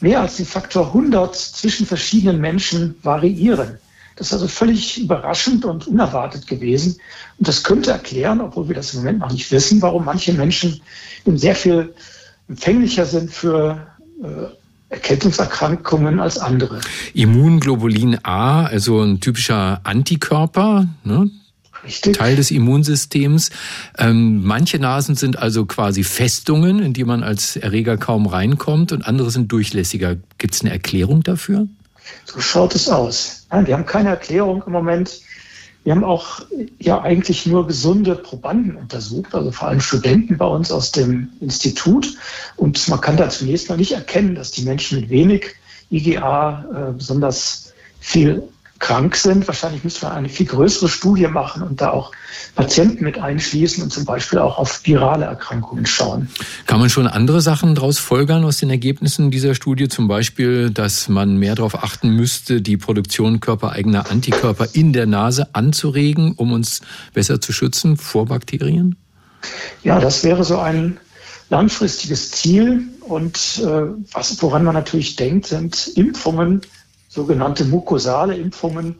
mehr als den Faktor 100 zwischen verschiedenen Menschen variieren. Das ist also völlig überraschend und unerwartet gewesen. Und das könnte erklären, obwohl wir das im Moment noch nicht wissen, warum manche Menschen sehr viel empfänglicher sind für äh, Erkältungserkrankungen als andere. Immunglobulin A, also ein typischer Antikörper, ne? Richtig. Teil des Immunsystems. Ähm, manche Nasen sind also quasi Festungen, in die man als Erreger kaum reinkommt und andere sind durchlässiger. Gibt es eine Erklärung dafür? So schaut es aus. Ja, wir haben keine Erklärung im Moment. Wir haben auch ja eigentlich nur gesunde Probanden untersucht, also vor allem Studenten bei uns aus dem Institut. Und man kann da zunächst mal nicht erkennen, dass die Menschen mit wenig IGA äh, besonders viel krank sind. Wahrscheinlich müsste man eine viel größere Studie machen und da auch Patienten mit einschließen und zum Beispiel auch auf virale Erkrankungen schauen. Kann man schon andere Sachen daraus folgern aus den Ergebnissen dieser Studie? Zum Beispiel, dass man mehr darauf achten müsste, die Produktion körpereigener Antikörper in der Nase anzuregen, um uns besser zu schützen vor Bakterien? Ja, das wäre so ein langfristiges Ziel. Und äh, was, woran man natürlich denkt, sind Impfungen sogenannte mukosale Impfungen,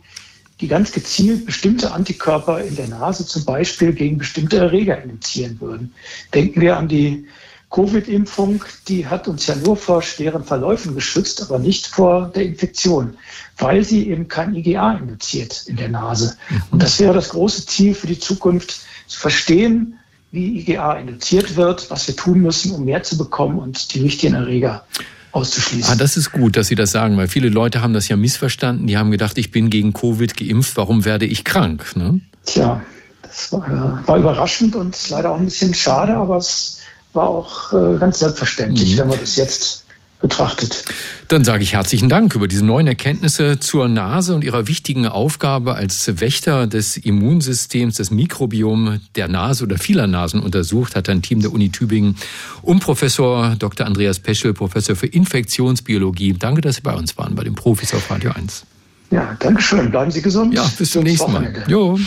die ganz gezielt bestimmte Antikörper in der Nase zum Beispiel gegen bestimmte Erreger induzieren würden. Denken wir an die Covid-Impfung, die hat uns ja nur vor schweren Verläufen geschützt, aber nicht vor der Infektion, weil sie eben kein IgA induziert in der Nase. Und das wäre das große Ziel für die Zukunft, zu verstehen, wie IgA induziert wird, was wir tun müssen, um mehr zu bekommen und die richtigen Erreger auszuschließen. Ah, das ist gut, dass Sie das sagen, weil viele Leute haben das ja missverstanden. Die haben gedacht, ich bin gegen Covid geimpft, warum werde ich krank? Ne? Tja, das war, war, überraschend und leider auch ein bisschen schade, aber es war auch äh, ganz selbstverständlich, mhm. wenn man das jetzt betrachtet. Dann sage ich herzlichen Dank über diese neuen Erkenntnisse zur Nase und ihrer wichtigen Aufgabe als Wächter des Immunsystems, das Mikrobiom der Nase oder vieler Nasen untersucht, hat ein Team der Uni Tübingen um Professor Dr. Andreas Peschel, Professor für Infektionsbiologie. Danke, dass Sie bei uns waren, bei den Profis auf Radio 1. Ja, danke schön. Bleiben Sie gesund. Ja, bis zum nächsten Mal. Jo.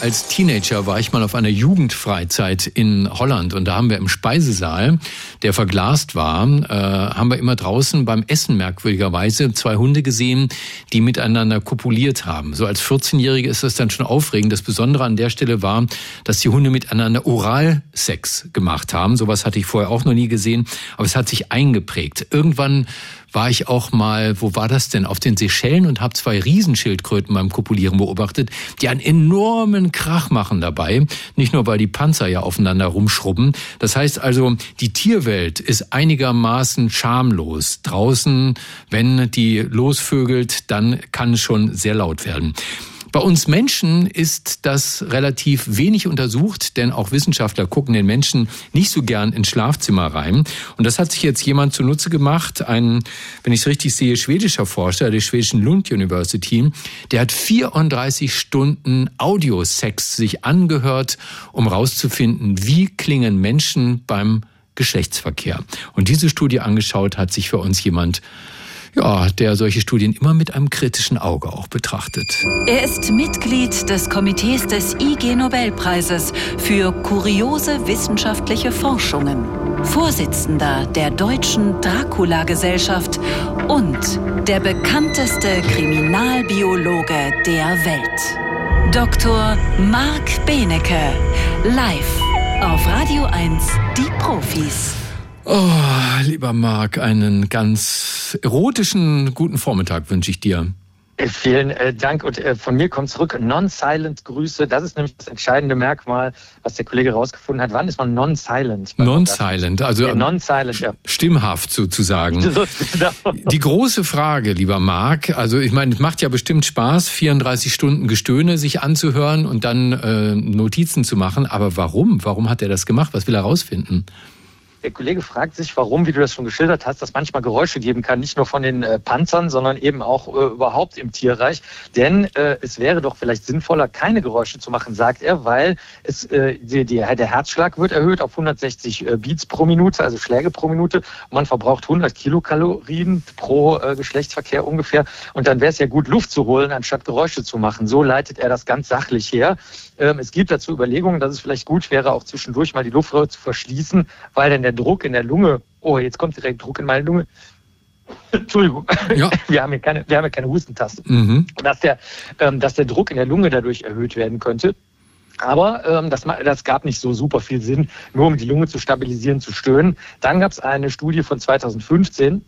Als Teenager war ich mal auf einer Jugendfreizeit in Holland und da haben wir im Speisesaal, der verglast war, äh, haben wir immer draußen beim Essen merkwürdigerweise zwei Hunde gesehen, die miteinander kopuliert haben. So als 14-Jährige ist das dann schon aufregend. Das Besondere an der Stelle war, dass die Hunde miteinander Oralsex gemacht haben. Sowas hatte ich vorher auch noch nie gesehen, aber es hat sich eingeprägt. Irgendwann war ich auch mal, wo war das denn? Auf den Seychellen und habe zwei Riesenschildkröten beim Kopulieren beobachtet, die einen enormen Krach machen dabei. Nicht nur, weil die Panzer ja aufeinander rumschrubben. Das heißt also, die Tierwelt ist einigermaßen schamlos. Draußen, wenn die losvögelt, dann kann es schon sehr laut werden. Bei uns Menschen ist das relativ wenig untersucht, denn auch Wissenschaftler gucken den Menschen nicht so gern ins Schlafzimmer rein. Und das hat sich jetzt jemand zunutze gemacht, ein, wenn ich es richtig sehe, schwedischer Forscher der schwedischen Lund University, der hat 34 Stunden Audiosex sich angehört, um rauszufinden, wie klingen Menschen beim Geschlechtsverkehr. Und diese Studie angeschaut hat sich für uns jemand ja, der solche Studien immer mit einem kritischen Auge auch betrachtet. Er ist Mitglied des Komitees des IG Nobelpreises für kuriose wissenschaftliche Forschungen, Vorsitzender der Deutschen Dracula-Gesellschaft und der bekannteste Kriminalbiologe der Welt. Dr. Marc Benecke, live auf Radio 1, die Profis. Oh, lieber Marc, einen ganz erotischen guten Vormittag wünsche ich dir. Äh, vielen äh, Dank und äh, von mir kommt zurück Non-Silent Grüße. Das ist nämlich das entscheidende Merkmal, was der Kollege herausgefunden hat. Wann ist man Non-Silent? Non-Silent, also ja, non-silent, ja. stimmhaft sozusagen. *laughs* So, genau. Die große Frage, lieber Marc, also ich meine, es macht ja bestimmt Spaß, 34 Stunden Gestöhne sich anzuhören und dann äh, Notizen zu machen. Aber warum? Warum hat er das gemacht? Was will er herausfinden? Der Kollege fragt sich, warum, wie du das schon geschildert hast, dass manchmal Geräusche geben kann, nicht nur von den äh, Panzern, sondern eben auch äh, überhaupt im Tierreich. Denn äh, es wäre doch vielleicht sinnvoller, keine Geräusche zu machen, sagt er, weil es, äh, die, die, der Herzschlag wird erhöht auf 160 äh, Beats pro Minute, also Schläge pro Minute. Man verbraucht 100 Kilokalorien pro äh, Geschlechtsverkehr ungefähr. Und dann wäre es ja gut, Luft zu holen, anstatt Geräusche zu machen. So leitet er das ganz sachlich her. Ähm, es gibt dazu Überlegungen, dass es vielleicht gut wäre, auch zwischendurch mal die Luftröhre zu verschließen, weil dann der Druck in der Lunge, oh, jetzt kommt direkt Druck in meine Lunge. *laughs* Entschuldigung, ja. *laughs* wir, haben hier keine, wir haben hier keine Hustentaste. Mhm. Dass, der, ähm, dass der Druck in der Lunge dadurch erhöht werden könnte. Aber ähm, das, das gab nicht so super viel Sinn, nur um die Lunge zu stabilisieren, zu stöhnen. Dann gab es eine Studie von 2015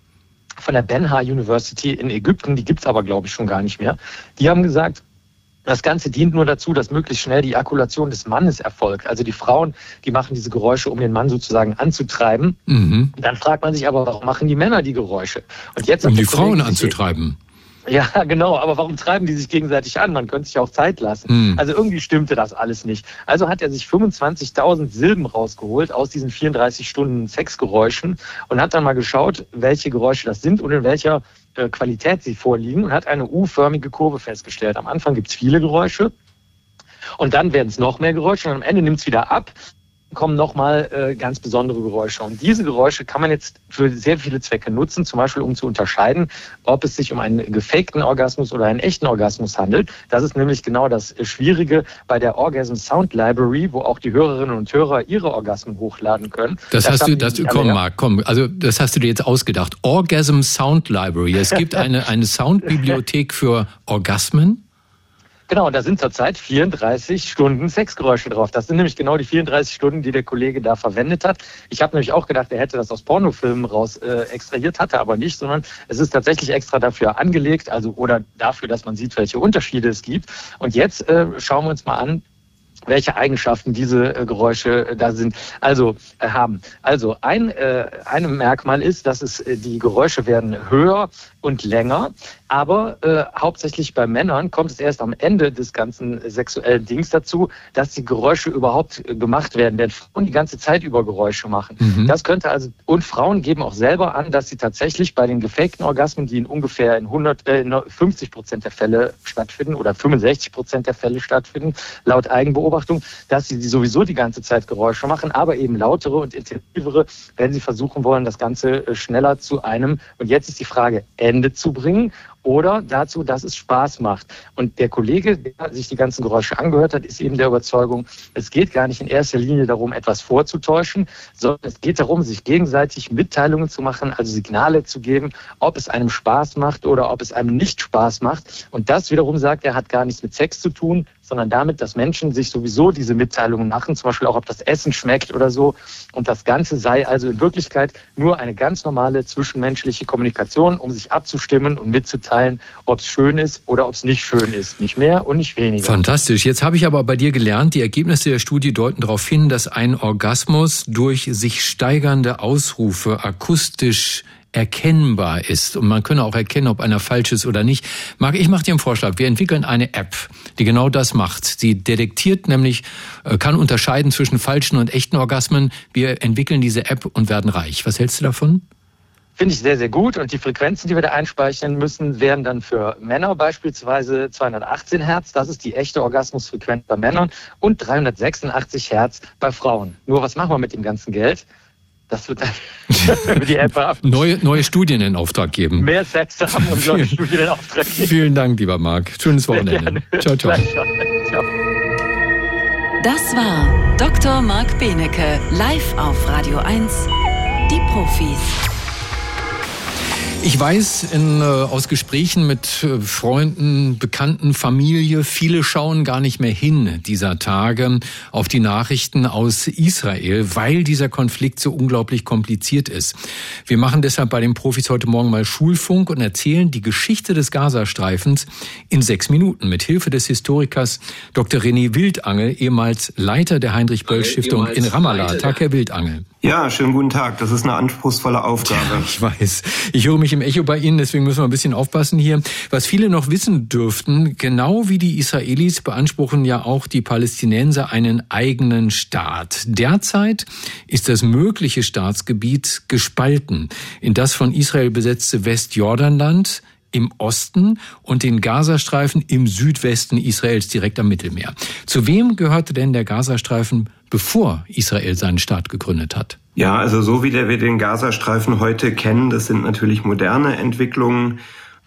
von der Benha University in Ägypten, die gibt es aber, glaube ich, schon gar nicht mehr. Die haben gesagt, das Ganze dient nur dazu, dass möglichst schnell die Ejakulation des Mannes erfolgt. Also die Frauen, die machen diese Geräusche, um den Mann sozusagen anzutreiben. Mhm. Dann fragt man sich aber, warum machen die Männer die Geräusche? Und jetzt um die Frauen anzutreiben. Ja, *laughs* genau, aber warum treiben die sich gegenseitig an? Man könnte sich auch Zeit lassen. Hm. Also irgendwie stimmte das alles nicht. Also hat er sich 25.000 Silben rausgeholt aus diesen 34 Stunden Sexgeräuschen und hat dann mal geschaut, welche Geräusche das sind und in welcher äh, Qualität sie vorliegen und hat eine U-förmige Kurve festgestellt. Am Anfang gibt es viele Geräusche und dann werden es noch mehr Geräusche und am Ende nimmt es wieder ab kommen nochmal äh, ganz besondere Geräusche. Und diese Geräusche kann man jetzt für sehr viele Zwecke nutzen, zum Beispiel um zu unterscheiden, ob es sich um einen gefakten Orgasmus oder einen echten Orgasmus handelt. Das ist nämlich genau das Schwierige bei der Orgasm Sound Library, wo auch die Hörerinnen und Hörer ihre Orgasmen hochladen können. Das, das hast du, das, komm mal, komm, also das hast du dir jetzt ausgedacht. Orgasm Sound Library. Es gibt *laughs* eine, eine Soundbibliothek für Orgasmen. Genau, da sind zurzeit 34 Stunden Sexgeräusche drauf. Das sind nämlich genau die 34 Stunden, die der Kollege da verwendet hat. Ich habe nämlich auch gedacht, er hätte das aus Pornofilmen raus äh, extrahiert, hatte aber nicht, sondern es ist tatsächlich extra dafür angelegt, also oder dafür, dass man sieht, welche Unterschiede es gibt. Und jetzt äh, schauen wir uns mal an, welche Eigenschaften diese äh, Geräusche äh, da sind, also äh, haben. Also ein, äh, ein Merkmal ist, dass es äh, die Geräusche werden höher und länger. Aber äh, hauptsächlich bei Männern kommt es erst am Ende des ganzen sexuellen Dings dazu, dass die Geräusche überhaupt äh, gemacht werden. Denn Frauen die ganze Zeit über Geräusche machen. Mhm. Das könnte also, und Frauen geben auch selber an, dass sie tatsächlich bei den gefakten Orgasmen, die in ungefähr in 100, äh, in 50 Prozent der Fälle stattfinden oder 65 Prozent der Fälle stattfinden, laut Eigenbeobachtung, dass sie sowieso die ganze Zeit Geräusche machen, aber eben lautere und intensivere, wenn sie versuchen wollen, das Ganze äh, schneller zu einem. Und jetzt ist die Frage, Ende zu bringen oder dazu, dass es Spaß macht. Und der Kollege, der sich die ganzen Geräusche angehört hat, ist eben der Überzeugung, es geht gar nicht in erster Linie darum, etwas vorzutäuschen, sondern es geht darum, sich gegenseitig Mitteilungen zu machen, also Signale zu geben, ob es einem Spaß macht oder ob es einem nicht Spaß macht. Und das wiederum sagt er, hat gar nichts mit Sex zu tun, sondern damit, dass Menschen sich sowieso diese Mitteilungen machen, zum Beispiel auch, ob das Essen schmeckt oder so. Und das Ganze sei also in Wirklichkeit nur eine ganz normale zwischenmenschliche Kommunikation, um sich abzustimmen und mitzuteilen, ob es schön ist oder ob es nicht schön ist. Nicht mehr und nicht weniger. Fantastisch. Jetzt habe ich aber bei dir gelernt, die Ergebnisse der Studie deuten darauf hin, dass ein Orgasmus durch sich steigernde Ausrufe akustisch erkennbar ist und man könne auch erkennen, ob einer falsch ist oder nicht. Marc, ich mache dir einen Vorschlag. Wir entwickeln eine App, die genau das macht. Sie detektiert nämlich, äh, kann unterscheiden zwischen falschen und echten Orgasmen. Wir entwickeln diese App und werden reich. Was hältst du davon? Finde ich sehr, sehr gut. Und die Frequenzen, die wir da einspeichern müssen, wären dann für Männer beispielsweise 218 Hertz. Das ist die echte Orgasmusfrequenz bei Männern und 386 Hertz bei Frauen. Nur was machen wir mit dem ganzen Geld? Das wird dann *laughs* die App haben. Neue, neue Studien in Auftrag geben. Mehr Sätze haben und neue Studien in Auftrag geben. Vielen Dank, lieber Marc. Schönes Wochenende. Ciao, ciao. ciao. Das war Dr. Marc Benecke, live auf Radio 1. Die Profis. Ich weiß in, äh, aus Gesprächen mit äh, Freunden, Bekannten, Familie, viele schauen gar nicht mehr hin dieser Tage auf die Nachrichten aus Israel, weil dieser Konflikt so unglaublich kompliziert ist. Wir machen deshalb bei den Profis heute Morgen mal Schulfunk und erzählen die Geschichte des Gazastreifens in sechs Minuten mit Hilfe des Historikers Dr. René Wildangel, ehemals Leiter der Heinrich-Böll-Stiftung in Ramallah. Tag, Herr Wildangel. Ja, schönen guten Tag. Das ist eine anspruchsvolle Aufgabe. Ich weiß. Ich höre mich im Echo bei Ihnen, deswegen müssen wir ein bisschen aufpassen hier. Was viele noch wissen dürften, genau wie die Israelis beanspruchen ja auch die Palästinenser einen eigenen Staat. Derzeit ist das mögliche Staatsgebiet gespalten in das von Israel besetzte Westjordanland im Osten und den Gazastreifen im Südwesten Israels direkt am Mittelmeer. Zu wem gehörte denn der Gazastreifen bevor Israel seinen Staat gegründet hat? Ja, also so wie wir den Gazastreifen heute kennen, das sind natürlich moderne Entwicklungen.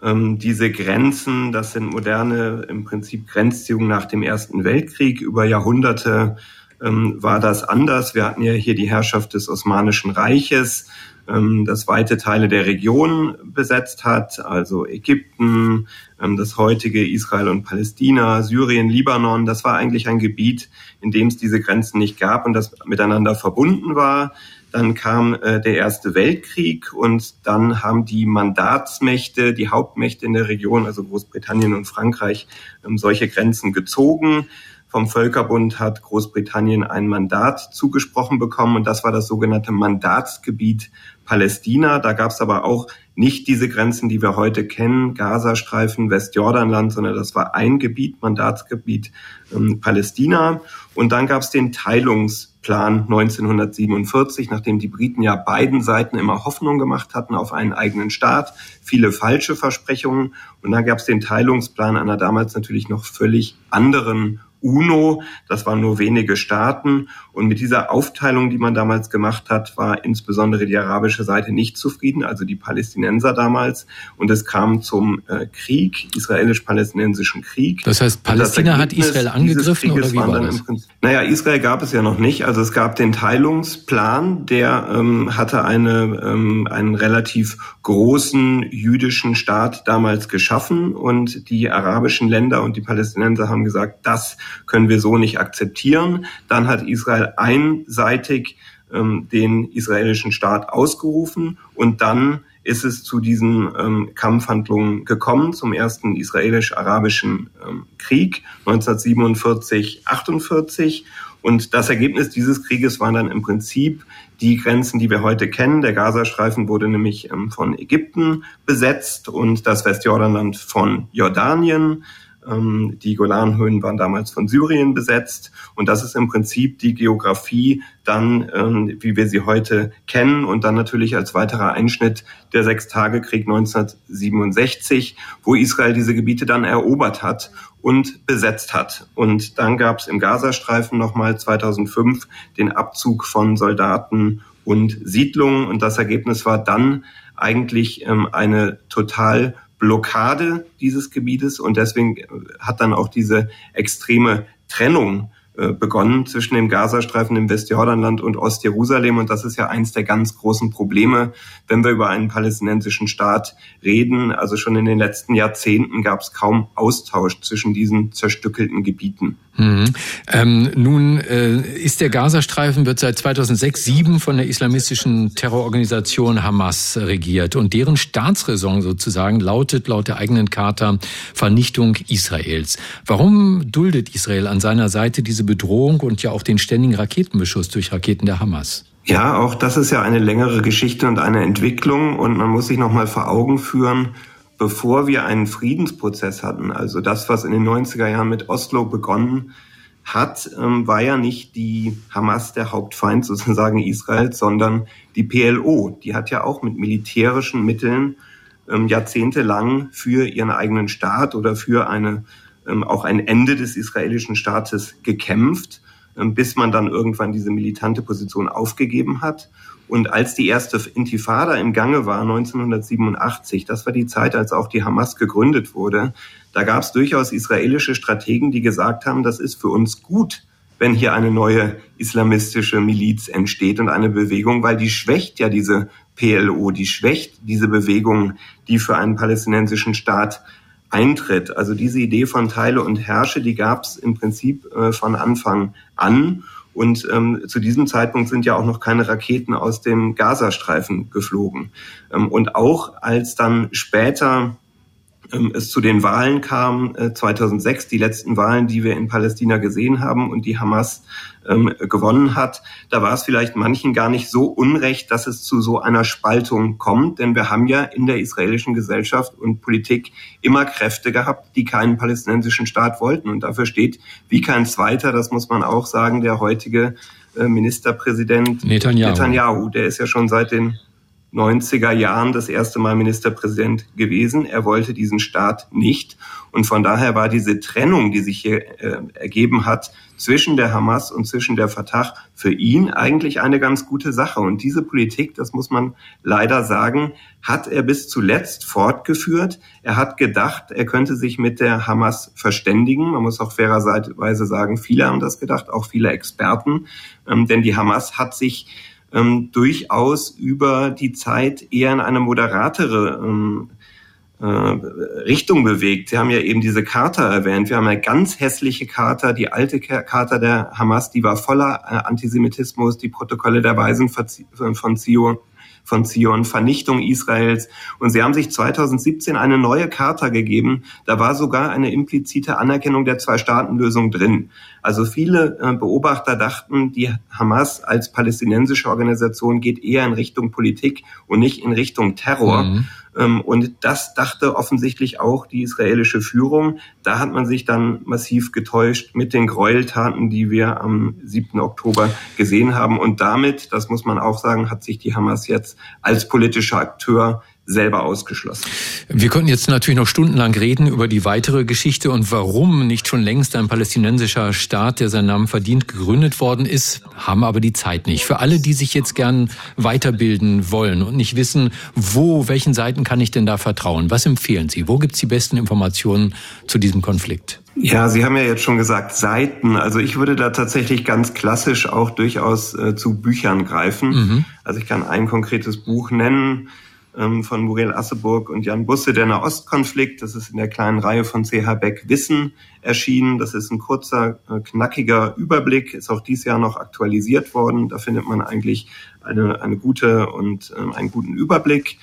Ähm, diese Grenzen, das sind moderne, im Prinzip Grenzziehungen nach dem Ersten Weltkrieg. Über Jahrhunderte ähm, war das anders. Wir hatten ja hier die Herrschaft des Osmanischen Reiches ähm, das weite Teile der Region besetzt hat, also Ägypten, ähm, das heutige Israel und Palästina, Syrien, Libanon. Das war eigentlich ein Gebiet, in dem es diese Grenzen nicht gab und das miteinander verbunden war. Dann kam äh, der Erste Weltkrieg und dann haben die Mandatsmächte, die Hauptmächte in der Region, also Großbritannien und Frankreich, ähm, solche Grenzen gezogen vom Völkerbund hat Großbritannien ein Mandat zugesprochen bekommen und das war das sogenannte Mandatsgebiet Palästina. Da gab es aber auch nicht diese Grenzen, die wir heute kennen, Gazastreifen, Westjordanland, sondern das war ein Gebiet, Mandatsgebiet ähm, Palästina. Und dann gab es den Teilungsplan 1947, nachdem die Briten ja beiden Seiten immer Hoffnung gemacht hatten auf einen eigenen Staat, viele falsche Versprechungen. Und dann gab es den Teilungsplan einer damals natürlich noch völlig anderen UNO. Das waren nur wenige Staaten. Und mit dieser Aufteilung, die man damals gemacht hat, war insbesondere die arabische Seite nicht zufrieden, also die Palästinenser damals. Und es kam zum äh, Krieg, israelisch-palästinensischen Krieg. Das heißt, Palästina das hat Israel angegriffen oder wie war das? Prinzip, naja, Israel gab es ja noch nicht. Also es gab den Teilungsplan, der ähm, hatte eine, ähm, einen relativ großen jüdischen Staat damals geschaffen. Und die arabischen Länder und die Palästinenser haben gesagt, das können wir so nicht akzeptieren. Dann hat Israel einseitig ähm, den israelischen Staat ausgerufen und dann ist es zu diesen ähm, Kampfhandlungen gekommen, zum ersten israelisch-arabischen ähm, Krieg 1947, 48. Und das Ergebnis dieses Krieges waren dann im Prinzip die Grenzen, die wir heute kennen. Der Gazastreifen wurde nämlich ähm, von Ägypten besetzt und das Westjordanland von Jordanien. Ähm, die Golanhöhen waren damals von Syrien besetzt. Und das ist im Prinzip die Geografie dann, ähm, wie wir sie heute kennen. Und dann natürlich als weiterer Einschnitt der Sechstagekrieg 1967, wo Israel diese Gebiete dann erobert hat und besetzt hat. Und dann gab es im Gazastreifen nochmal 2005 den Abzug von Soldaten und Siedlungen. Und das Ergebnis war dann eigentlich ähm, eine total Blockade dieses Gebietes und deswegen hat dann auch diese extreme Trennung begonnen zwischen dem Gazastreifen, dem Westjordanland und Ostjerusalem. Und das ist ja eins der ganz großen Probleme, wenn wir über einen palästinensischen Staat reden. Also schon in den letzten Jahrzehnten gab es kaum Austausch zwischen diesen zerstückelten Gebieten. Mhm. Ähm, nun äh, ist der Gazastreifen wird seit 2006 sieben von der islamistischen Terrororganisation Hamas regiert und deren Staatsräson sozusagen lautet laut der eigenen Charta Vernichtung Israels. Warum duldet Israel an seiner Seite diese Bedrohung und ja auch den ständigen Raketenbeschuss durch Raketen der Hamas? Ja, auch das ist ja eine längere Geschichte und eine Entwicklung und man muss sich noch mal vor Augen führen, bevor wir einen Friedensprozess hatten, also das, was in den 90er Jahren mit Oslo begonnen hat, ähm, war ja nicht die Hamas der Hauptfeind *laughs* sozusagen Israels, sondern die PLO. Die hat ja auch mit militärischen Mitteln ähm, jahrzehntelang für ihren eigenen Staat oder für eine, auch ein Ende des israelischen Staates gekämpft, ähm, bis man dann irgendwann diese militante Position aufgegeben hat. Und als die erste Intifada im Gange war, 1987, das war die Zeit, als auch die Hamas gegründet wurde, da gab es durchaus israelische Strategen, die gesagt haben, das ist für uns gut, wenn hier eine neue islamistische Miliz entsteht und eine Bewegung, weil die schwächt ja diese PLO, die schwächt diese Bewegung, die für einen palästinensischen Staat eintritt. Also diese Idee von Teile und Herrsche, die gab es im Prinzip äh, von Anfang an. Und ähm, zu diesem Zeitpunkt sind ja auch noch keine Raketen aus dem Gazastreifen geflogen. Ähm, und auch als dann später es zu den Wahlen kam, äh, 2006, die letzten Wahlen, die wir in Palästina gesehen haben und die Hamas ähm, gewonnen hat, da war es vielleicht manchen gar nicht so unrecht, dass es zu so einer Spaltung kommt, denn wir haben ja in der israelischen Gesellschaft und Politik immer Kräfte gehabt, die keinen palästinensischen Staat wollten und dafür steht wie kein zweiter, das muss man auch sagen, der heutige äh, Ministerpräsident Netanyahu. Netanyahu, der ist ja schon seit den 90er Jahren das erste Mal Ministerpräsident gewesen. Er wollte diesen Staat nicht. Und von daher war diese Trennung, die sich hier äh, ergeben hat zwischen der Hamas und zwischen der Fatah für ihn eigentlich eine ganz gute Sache. Und diese Politik, das muss man leider sagen, hat er bis zuletzt fortgeführt. Er hat gedacht, er könnte sich mit der Hamas verständigen. Man muss auch fairerweise sagen, viele haben das gedacht, auch viele Experten. Ähm, denn die Hamas hat sich ähm, durchaus über die Zeit eher in eine moderatere ähm, äh, Richtung bewegt. Sie haben ja eben diese Charta erwähnt. Wir haben eine ganz hässliche Charta, die alte Charta der Hamas, die war voller äh, Antisemitismus, die Protokolle der Weisen von Zio von Zion, Vernichtung Israels. Und sie haben sich 2017 eine neue Charta gegeben. Da war sogar eine implizite Anerkennung der Zwei-Staaten-Lösung drin. Also viele äh, Beobachter dachten, die Hamas als palästinensische Organisation geht eher in Richtung Politik und nicht in Richtung Terror. Mhm. Ähm, und das dachte offensichtlich auch die israelische Führung. Da hat man sich dann massiv getäuscht mit den Gräueltaten, die wir am 7. Oktober gesehen haben. Und damit, das muss man auch sagen, hat sich die Hamas jetzt als politischer Akteur selber ausgeschlossen. Wir könnten jetzt natürlich noch stundenlang reden über die weitere Geschichte und warum nicht schon längst ein palästinensischer Staat, der seinen Namen verdient, gegründet worden ist, haben aber die Zeit nicht. Für alle, die sich jetzt gern weiterbilden wollen und nicht wissen, wo, welchen Seiten kann ich denn da vertrauen, was empfehlen Sie? Wo gibt's die besten Informationen zu diesem Konflikt? Ja, Sie haben ja jetzt schon gesagt Seiten. Also ich würde da tatsächlich ganz klassisch auch durchaus äh, zu Büchern greifen. Mhm. Also ich kann ein konkretes Buch nennen von Muriel Asseburg und Jan Busse, der Nahostkonflikt. Das ist in der kleinen Reihe von CH Beck Wissen erschienen. Das ist ein kurzer, äh, knackiger Überblick, ist auch dieses Jahr noch aktualisiert worden. Da findet man eigentlich eine, eine gute und ähm, einen guten Überblick.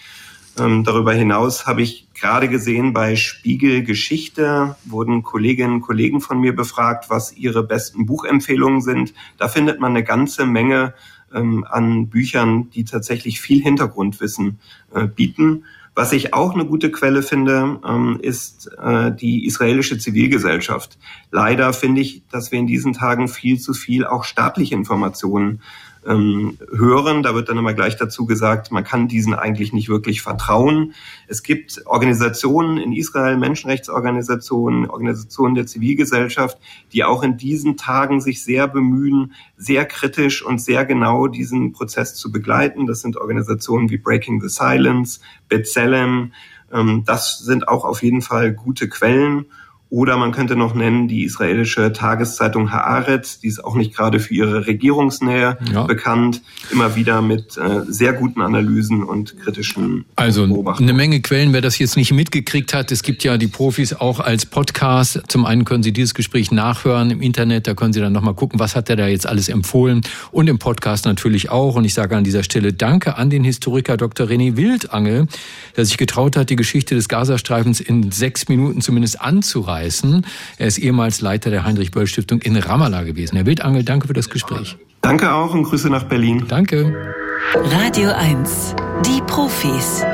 Ähm, darüber hinaus habe ich gerade gesehen, bei Spiegel Geschichte wurden Kolleginnen und Kollegen von mir befragt, was ihre besten Buchempfehlungen sind. Da findet man eine ganze Menge ähm, an Büchern, die tatsächlich viel Hintergrundwissen äh, bieten. Was ich auch eine gute Quelle finde, ähm, ist äh, die israelische Zivilgesellschaft. Leider finde ich, dass wir in diesen Tagen viel zu viel auch staatliche Informationen ähm, hören. Da wird dann immer gleich dazu gesagt, man kann diesen eigentlich nicht wirklich vertrauen. Es gibt Organisationen in Israel, Menschenrechtsorganisationen, Organisationen der Zivilgesellschaft, die auch in diesen Tagen sich sehr bemühen, sehr kritisch und sehr genau diesen Prozess zu begleiten. Das sind Organisationen wie Breaking the Silence, B'Tselem. Ähm, das sind auch auf jeden Fall gute Quellen. Oder man könnte noch nennen die israelische Tageszeitung Haaretz, die ist auch nicht gerade für ihre Regierungsnähe ja. bekannt, immer wieder mit äh, sehr guten Analysen und kritischen Also eine Menge Quellen, wer das jetzt nicht mitgekriegt hat, es gibt ja die Profis auch als Podcast. Zum einen können Sie dieses Gespräch nachhören im Internet, da können Sie dann nochmal gucken, was hat er da jetzt alles empfohlen und im Podcast natürlich auch. Und ich sage an dieser Stelle Danke an den Historiker Dr. René Wildangel, der sich getraut hat, die Geschichte des Gazastreifens in sechs Minuten zumindest anzureißen heißen. Er ist ehemals Leiter der Heinrich-Böll-Stiftung in Ramallah gewesen. Herr Wildangel, danke für das Gespräch. Danke auch und Grüße nach Berlin. Danke. Radio 1, die Profis.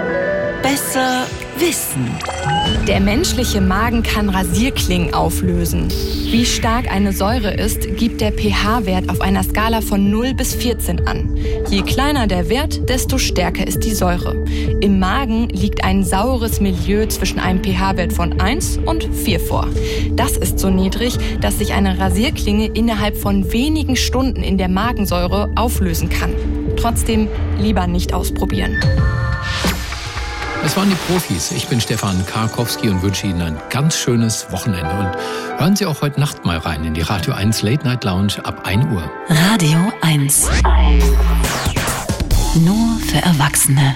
Besser wissen. Der menschliche Magen kann Rasierklingen auflösen. Wie stark eine Säure ist, gibt der pH-Wert auf einer Skala von 0 bis 14 an. Je kleiner der Wert, desto stärker ist die Säure. Im Magen liegt ein saures Milieu zwischen einem pH-Wert von 1 und 4 vor. Das ist so niedrig, dass sich eine Rasierklinge innerhalb von wenigen Stunden in der Magensäure auflösen kann. Trotzdem lieber nicht ausprobieren. Das waren die Profis. Ich bin Stefan Karkowski und wünsche Ihnen ein ganz schönes Wochenende. Und hören Sie auch heute Nacht mal rein in die Radio 1 Late Night Lounge ab 1 Uhr. Radio 1. Nur für Erwachsene.